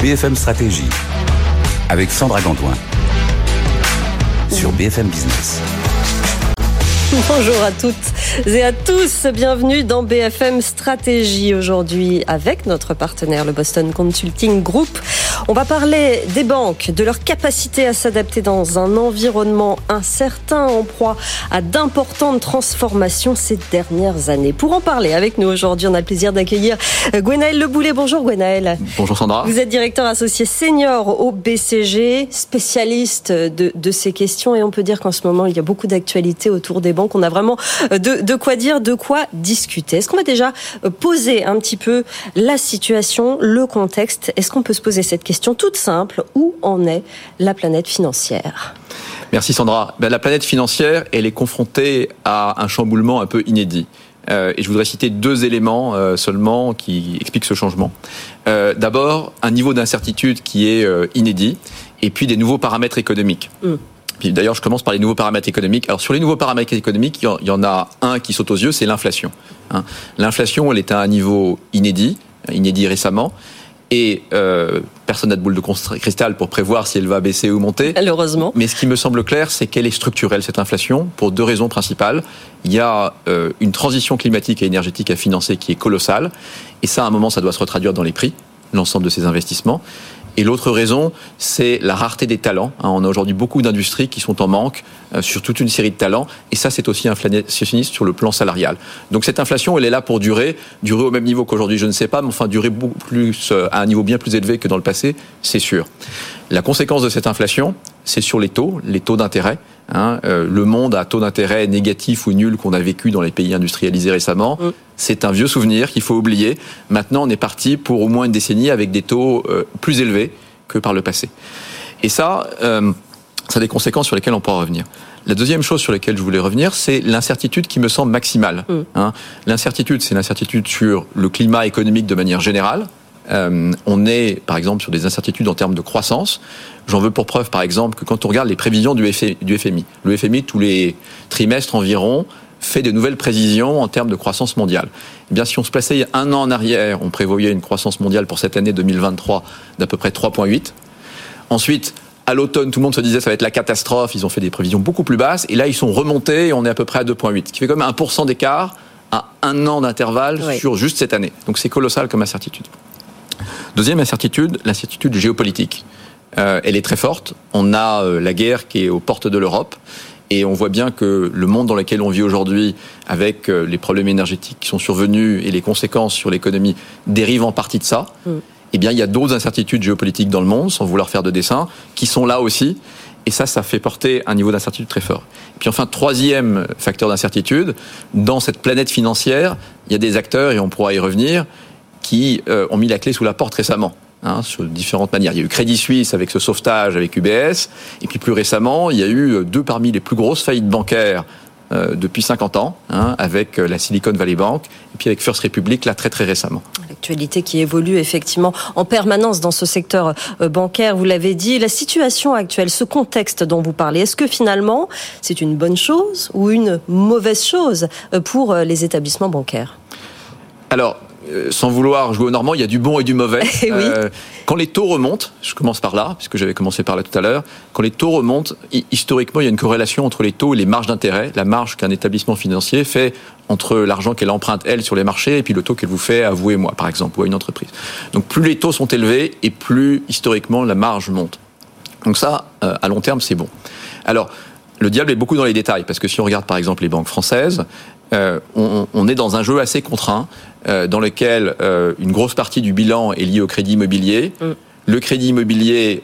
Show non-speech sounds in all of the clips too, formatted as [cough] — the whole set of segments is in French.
BFM Stratégie avec Sandra Gantoin sur BFM Business. [laughs] Bonjour à toutes et à tous, bienvenue dans BFM Stratégie aujourd'hui avec notre partenaire le Boston Consulting Group. On va parler des banques, de leur capacité à s'adapter dans un environnement incertain en proie à d'importantes transformations ces dernières années. Pour en parler avec nous aujourd'hui, on a le plaisir d'accueillir Gwenaël Leboulet. Bonjour Gwenaël. Bonjour Sandra. Vous êtes directeur associé senior au BCG, spécialiste de, de ces questions et on peut dire qu'en ce moment il y a beaucoup d'actualités autour des banques. On a vraiment de, de quoi dire, de quoi discuter. Est-ce qu'on va déjà poser un petit peu la situation, le contexte? Est-ce qu'on peut se poser cette question toute simple, où en est la planète financière? Merci Sandra. Ben, la planète financière, elle est confrontée à un chamboulement un peu inédit. Euh, et je voudrais citer deux éléments euh, seulement qui expliquent ce changement. Euh, d'abord, un niveau d'incertitude qui est inédit, et puis des nouveaux paramètres économiques. Mm. Puis d'ailleurs, je commence par les nouveaux paramètres économiques. Alors sur les nouveaux paramètres économiques, il y en a un qui saute aux yeux, c'est l'inflation. Hein. L'inflation, elle est à un niveau inédit, inédit récemment et euh, personne n'a de boule de cristal pour prévoir si elle va baisser ou monter. Malheureusement. Mais ce qui me semble clair, c'est qu'elle est structurelle, cette inflation, pour deux raisons principales. Il y a euh, une transition climatique et énergétique à financer qui est colossale, et ça, à un moment, ça doit se retraduire dans les prix, l'ensemble de ces investissements. Et l'autre raison, c'est la rareté des talents. Hein, on a aujourd'hui beaucoup d'industries qui sont en manque euh, sur toute une série de talents. Et ça, c'est aussi inflationniste sur le plan salarial. Donc cette inflation, elle est là pour durer. Durer au même niveau qu'aujourd'hui, je ne sais pas, mais enfin durer beaucoup plus, euh, à un niveau bien plus élevé que dans le passé, c'est sûr. La conséquence de cette inflation, c'est sur les taux, les taux d'intérêt. Hein, euh, le monde à taux d'intérêt négatif ou nul qu'on a vécu dans les pays industrialisés récemment, mm. C'est un vieux souvenir qu'il faut oublier. Maintenant, on est parti pour au moins une décennie avec des taux euh, plus élevés que par le passé. Et ça, euh, ça a des conséquences sur lesquelles on pourra revenir. La deuxième chose sur laquelle je voulais revenir, c'est l'incertitude qui me semble maximale. Mm. Hein. L'incertitude, c'est l'incertitude sur le climat économique de manière générale, euh, on est, par exemple, sur des incertitudes en termes de croissance. J'en veux pour preuve, par exemple, que quand on regarde les prévisions du FMI, le FMI, tous les trimestres environ, fait de nouvelles prévisions en termes de croissance mondiale. Eh bien, si on se plaçait un an en arrière, on prévoyait une croissance mondiale pour cette année 2023 d'à peu près 3,8. Ensuite, à l'automne, tout le monde se disait ça va être la catastrophe. Ils ont fait des prévisions beaucoup plus basses. Et là, ils sont remontés et on est à peu près à 2,8. Ce qui fait comme 1% d'écart à un an d'intervalle sur juste cette année. Donc c'est colossal comme incertitude. Deuxième incertitude, l'incertitude géopolitique. Euh, elle est très forte. On a euh, la guerre qui est aux portes de l'Europe. Et on voit bien que le monde dans lequel on vit aujourd'hui, avec euh, les problèmes énergétiques qui sont survenus et les conséquences sur l'économie, dérive en partie de ça. Mm. Eh bien, il y a d'autres incertitudes géopolitiques dans le monde, sans vouloir faire de dessin, qui sont là aussi. Et ça, ça fait porter un niveau d'incertitude très fort. Et puis enfin, troisième facteur d'incertitude, dans cette planète financière, il y a des acteurs, et on pourra y revenir, qui euh, ont mis la clé sous la porte récemment. Hein, sur différentes manières. Il y a eu Crédit Suisse avec ce sauvetage avec UBS, et puis plus récemment, il y a eu euh, deux parmi les plus grosses faillites bancaires euh, depuis 50 ans, hein, avec la Silicon Valley Bank, et puis avec First Republic, là, très très récemment. L'actualité qui évolue effectivement en permanence dans ce secteur bancaire, vous l'avez dit. La situation actuelle, ce contexte dont vous parlez, est-ce que finalement c'est une bonne chose ou une mauvaise chose pour les établissements bancaires? Alors, euh, sans vouloir jouer au normand, il y a du bon et du mauvais. [laughs] Eh euh, quand les taux remontent, je commence par là, puisque j'avais commencé par là tout à l'heure, quand les taux remontent, historiquement, il y a une corrélation entre les taux et les marges d'intérêt, la marge qu'un établissement financier fait entre l'argent qu'elle emprunte, elle, sur les marchés, et puis le taux qu'elle vous fait à vous et moi, par exemple, ou à une entreprise. Donc plus les taux sont élevés, et plus, historiquement, la marge monte. Donc ça, euh, à long terme, c'est bon. Alors, le diable est beaucoup dans les détails, parce que si on regarde par exemple les banques françaises, euh, on, est dans un jeu assez contraint, euh, dans lequel euh, une grosse partie du bilan est liée au crédit immobilier. Mm. Le crédit immobilier,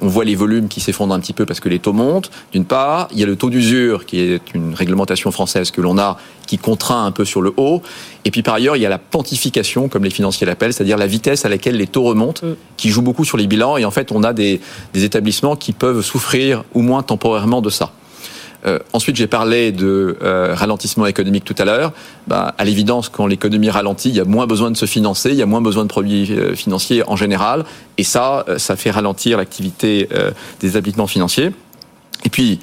on voit les volumes qui s'effondrent un petit peu parce que les taux montent. D'une part, il y a le taux d'usure qui est une réglementation française que l'on a qui contraint un peu sur le haut. Et puis par ailleurs, il y a la pontification, comme les financiers l'appellent, c'est-à-dire la vitesse à laquelle les taux remontent, mm. qui joue beaucoup sur les bilans. Et en fait, on a des établissements qui peuvent souffrir au moins temporairement de ça. Euh, ensuite, j'ai parlé de euh, ralentissement économique tout à l'heure. Bah, à l'évidence, quand l'économie ralentit, il y a moins besoin de se financer, il y a moins besoin de produits euh, financiers en général, et ça, ça fait ralentir l'activité des établissements financiers. Et puis,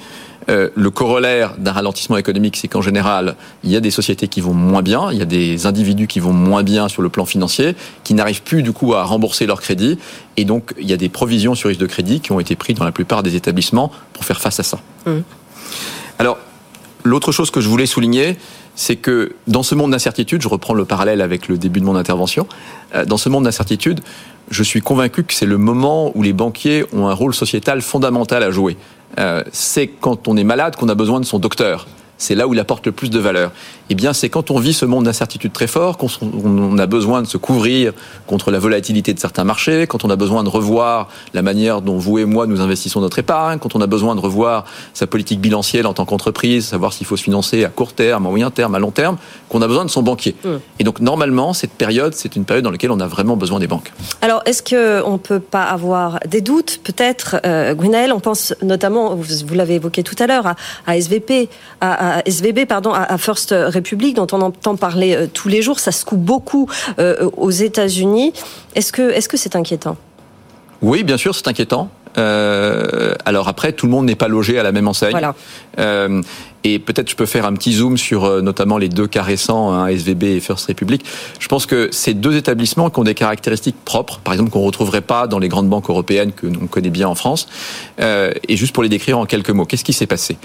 le corollaire d'un ralentissement économique, c'est qu'en général, il y a des sociétés qui vont moins bien, il y a des individus qui vont moins bien sur le plan financier, qui n'arrivent plus du coup à rembourser leur crédit, et donc il y a des provisions sur risque de crédit qui ont été prises dans la plupart des établissements pour faire face à ça. Mmh. Alors, l'autre chose que je voulais souligner, c'est que dans ce monde d'incertitude, je reprends le parallèle avec le début de mon intervention, euh, dans ce monde d'incertitude, je suis convaincu que c'est le moment où les banquiers ont un rôle sociétal fondamental à jouer. Euh, c'est quand on est malade qu'on a besoin de son docteur c'est là où il apporte le plus de valeur. Eh bien, c'est quand on vit ce monde d'incertitude très fort, qu'on a besoin de se couvrir contre la volatilité de certains marchés, quand on a besoin de revoir la manière dont vous et moi nous investissons notre épargne, quand on a besoin de revoir sa politique bilancielle en tant qu'entreprise, savoir s'il faut se financer à court terme, à moyen terme, à long terme, qu'on a besoin de son banquier. Mmh. Et donc, normalement, cette période, c'est une période dans laquelle on a vraiment besoin des banques. Alors, est-ce qu'on ne peut pas avoir des doutes Peut-être, euh, on pense notamment, vous, l'avez évoqué tout à l'heure, à, à, SVP, à à SVB, pardon, à First Republic, dont on entend parler euh, tous les jours. Ça se coupe beaucoup euh, aux États-Unis. Est-ce que est-ce que c'est inquiétant? Oui, bien sûr, c'est inquiétant. Euh, alors après, tout le monde n'est pas logé à la même enseigne. Voilà. Euh, et peut-être je peux faire un petit zoom sur euh, notamment les deux cas récents, hein, SVB et First Republic. Je pense que ces deux établissements qui ont des caractéristiques propres, par exemple qu'on retrouverait pas dans les grandes banques européennes que l'on connaît bien en France. Et juste pour les décrire en quelques mots, qu'est-ce qui s'est passé?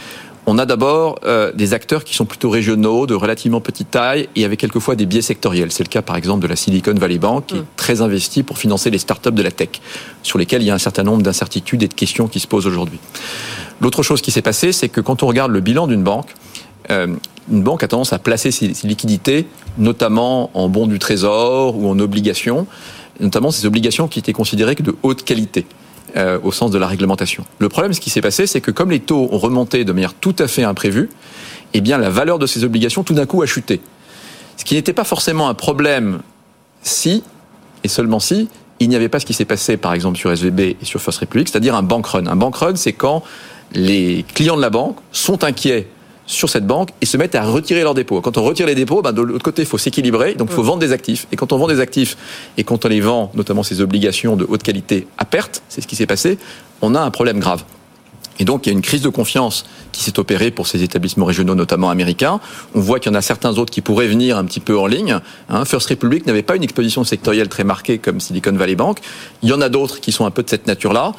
On a d'abord euh, des acteurs qui sont plutôt régionaux, de relativement petite taille, et avec quelquefois des biais sectoriels. C'est le cas, par exemple, de la Silicon Valley Bank, qui est mm. très investie pour financer les startups de la tech, sur lesquelles il y a un certain nombre d'incertitudes et de questions qui se posent aujourd'hui. L'autre chose qui s'est passée, c'est que quand on regarde le bilan d'une banque, euh, une banque a tendance à placer ses, liquidités, notamment en bons du trésor ou en obligations, notamment ces obligations qui étaient considérées que de haute qualité. Euh, au sens de la réglementation. Le problème, ce qui s'est passé, c'est que comme les taux ont remonté de manière tout à fait imprévue, eh bien la valeur de ces obligations tout d'un coup a chuté. Ce qui n'était pas forcément un problème si, et seulement si, il n'y avait pas ce qui s'est passé par exemple sur SVB et sur First Republic, c'est-à-dire un bank run. Un bank run, c'est quand les clients de la banque sont inquiets sur cette banque et se mettent à retirer leurs dépôts. Quand on retire les dépôts, ben de l'autre côté, il faut s'équilibrer, donc il faut vendre des actifs. Et quand on vend des actifs et quand on les vend, notamment ces obligations de haute qualité à perte, c'est ce qui s'est passé, on a un problème grave. Et donc, il y a une crise de confiance qui s'est opérée pour ces établissements régionaux, notamment américains. On voit qu'il y en a certains autres qui pourraient venir un petit peu en ligne. Hein, First Republic n'avait pas une exposition sectorielle très marquée comme Silicon Valley Bank. Il y en a d'autres qui sont un peu de cette nature-là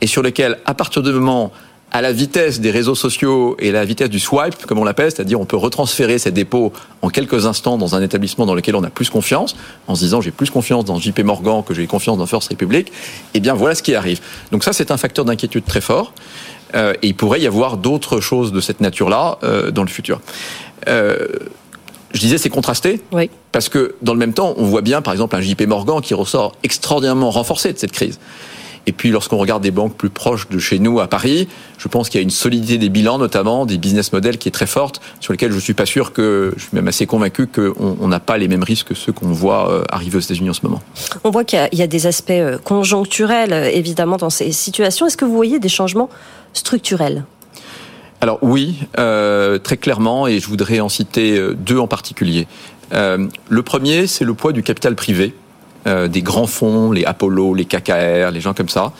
et sur lesquels, à partir du moment à la vitesse des réseaux sociaux et la vitesse du swipe, comme on l'appelle, c'est-à-dire on peut retransférer ses dépôts en quelques instants dans un établissement dans lequel on a plus confiance, en se disant j'ai plus confiance dans JP Morgan que j'ai confiance dans First Republic, eh bien voilà ce qui arrive. Donc ça c'est un facteur d'inquiétude très fort. Euh, et il pourrait y avoir d'autres choses de cette nature-là euh, dans le futur. Euh, je disais c'est contrasté oui. parce que dans le même temps on voit bien par exemple un JP Morgan qui ressort extraordinairement renforcé de cette crise. Et puis lorsqu'on regarde des banques plus proches de chez nous à Paris, je pense qu'il y a une solidité des bilans, notamment des business models qui est très forte, sur lesquels je suis pas sûr que, je suis même assez convaincu qu'on n'a pas les mêmes risques que ceux qu'on voit euh, arriver aux États-Unis en ce moment. On voit qu'il y, a des aspects euh, conjoncturels, euh, évidemment, dans ces situations. Est-ce que vous voyez des changements structurels? Alors oui, très clairement, et je voudrais en citer deux en particulier. le premier, c'est le poids du capital privé euh, des grands fonds, les Apollo, les KKR, les gens comme ça,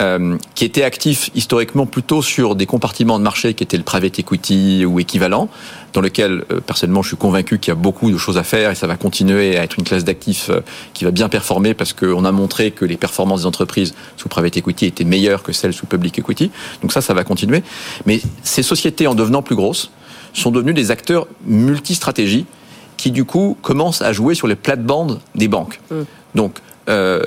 euh, qui étaient actifs historiquement plutôt sur des compartiments de marché qui étaient le private equity ou équivalent, dans lequel euh, personnellement je suis convaincu qu'il y a beaucoup de choses à faire et ça va continuer à être une classe d'actifs qui va bien performer parce qu'on a montré que les performances des entreprises sous private equity étaient meilleures que celles sous public equity. Donc ça, ça va continuer. Mais ces sociétés, en devenant plus grosses, sont devenues des acteurs multistratégie qui du coup commencent à jouer sur les plates-bandes des banques. Mm. Donc, euh,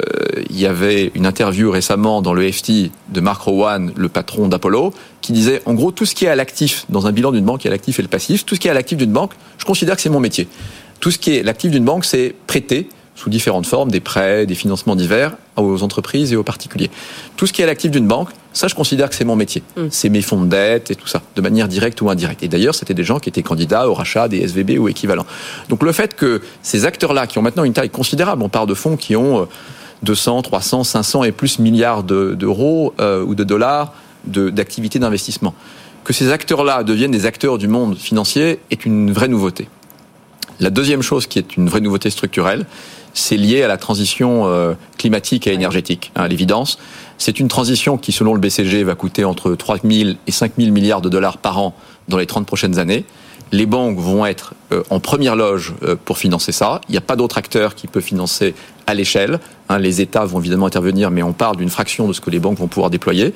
il y avait une interview récemment dans le FT de Mark Rowan, le patron d'Apollo, qui disait en gros tout ce qui est à l'actif dans un bilan d'une banque, il y a l'actif et le passif. Tout ce qui est à l'actif d'une banque, je considère que c'est mon métier. Tout ce qui est l'actif d'une banque, c'est prêter sous différentes formes, des prêts, des financements divers aux entreprises et aux particuliers. Tout ce qui est à l'actif d'une banque, ça, je considère que c'est mon métier. Mm. C'est mes fonds de dette et tout ça, de manière directe ou indirecte. Et d'ailleurs, c'était des gens qui étaient candidats au rachat des SVB ou équivalents. Donc le fait que ces acteurs-là, qui ont maintenant une taille considérable, on parle de fonds qui ont 200, 300, 500 et plus milliards d'euros euh, ou de dollars d'activités d'investissement, que ces acteurs-là deviennent des acteurs du monde financier est une vraie nouveauté. La deuxième chose qui est une vraie nouveauté structurelle, c'est lié à la transition euh, climatique et énergétique, hein, à l'évidence. C'est une transition qui, selon le BCG, va coûter entre 3 000 et 5 000 milliards de dollars par an dans les 30 prochaines années. Les banques vont être euh, en première loge euh, pour financer ça. Il n'y a pas d'autre acteur qui peut financer à l'échelle. Hein, les États vont évidemment intervenir, mais on parle d'une fraction de ce que les banques vont pouvoir déployer.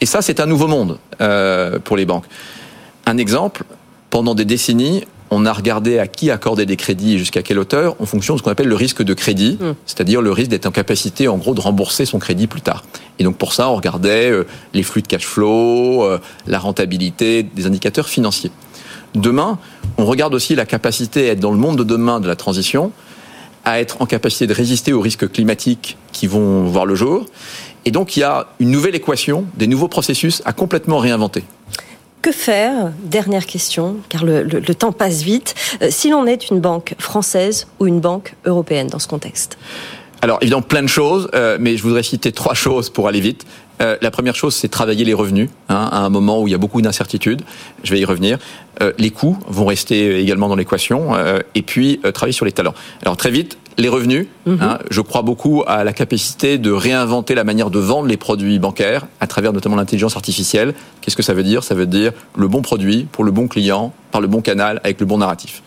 Et ça, c'est un nouveau monde pour les banques. Un exemple, pendant des décennies, on a regardé à qui accorder des crédits et jusqu'à quelle hauteur en fonction de ce qu'on appelle le risque de crédit, hmm. c'est-à-dire le risque d'être en capacité en gros de rembourser son crédit plus tard. Et donc pour ça, on regardait euh, les flux de cash flow, euh, la rentabilité, des indicateurs financiers. Demain, on regarde aussi la capacité à être dans le monde de demain de la transition, à être en capacité de résister aux risques climatiques qui vont voir le jour. Et donc il y a une nouvelle équation, des nouveaux processus à complètement réinventer. Que faire? Dernière question, car le, temps passe vite. Euh, si l'on est une banque française ou une banque européenne dans ce contexte? Alors évidemment plein de choses, euh, mais je voudrais citer trois choses pour aller vite. Euh, la première chose, c'est travailler les revenus hein, à un moment où il y a beaucoup d'incertitudes. Je vais y revenir. les coûts vont rester également dans l'équation, et puis travailler sur les talents. Alors très vite, les revenus. Mhm. Hein, je crois beaucoup à la capacité de réinventer la manière de vendre les produits bancaires à travers notamment l'intelligence artificielle. Qu'est-ce que ça veut dire? Ça veut dire le bon produit pour le bon client, par le bon canal, avec le bon narratif.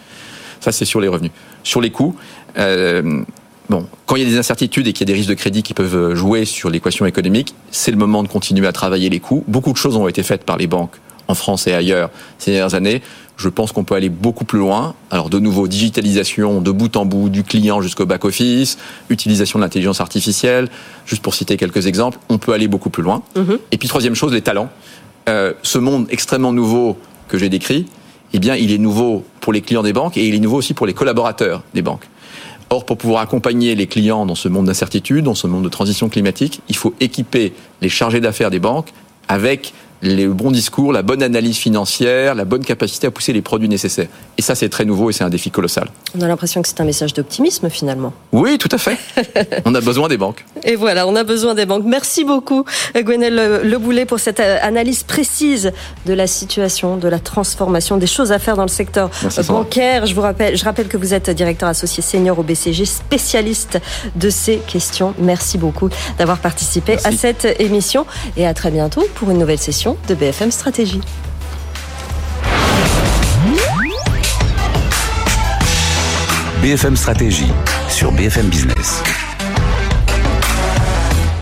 Ça, c'est sur les revenus. Sur les coûts, euh, bon, quand il y a des incertitudes et qu'il y a des risques de crédit qui peuvent jouer sur l'équation économique, c'est le moment de continuer à travailler les coûts. Beaucoup de choses ont été faites par les banques en France et ailleurs ces dernières années. Je pense qu'on peut aller beaucoup plus loin. Alors de nouveau, digitalisation de bout en bout, du client jusqu'au back-office, utilisation de l'intelligence artificielle, juste pour citer quelques exemples, on peut aller beaucoup plus loin. Mhm. Et puis troisième chose, les talents. Euh, ce monde extrêmement nouveau que j'ai décrit, eh bien, il est nouveau pour les clients des banques et il est nouveau aussi pour les collaborateurs des banques. Or, pour pouvoir accompagner les clients dans ce monde d'incertitude, dans ce monde de transition climatique, il faut équiper les chargés d'affaires des banques avec les bons discours, la bonne analyse financière, la bonne capacité à pousser les produits nécessaires. Et ça, c'est très nouveau et c'est un défi colossal. On a l'impression que c'est un message d'optimisme finalement. Oui, tout à fait. [laughs] on a besoin des banques. Et voilà, on a besoin des banques. Merci beaucoup, Gwenel Leboulet, pour cette euh, analyse précise de la situation, de la transformation, des choses à faire dans le secteur bancaire. Je vous rappelle, je rappelle que vous êtes directeur associé senior au BCG, spécialiste de ces questions. Merci beaucoup d'avoir participé à cette émission et à très bientôt pour une nouvelle session de BFM Stratégie. BFM Stratégie sur BFM Business.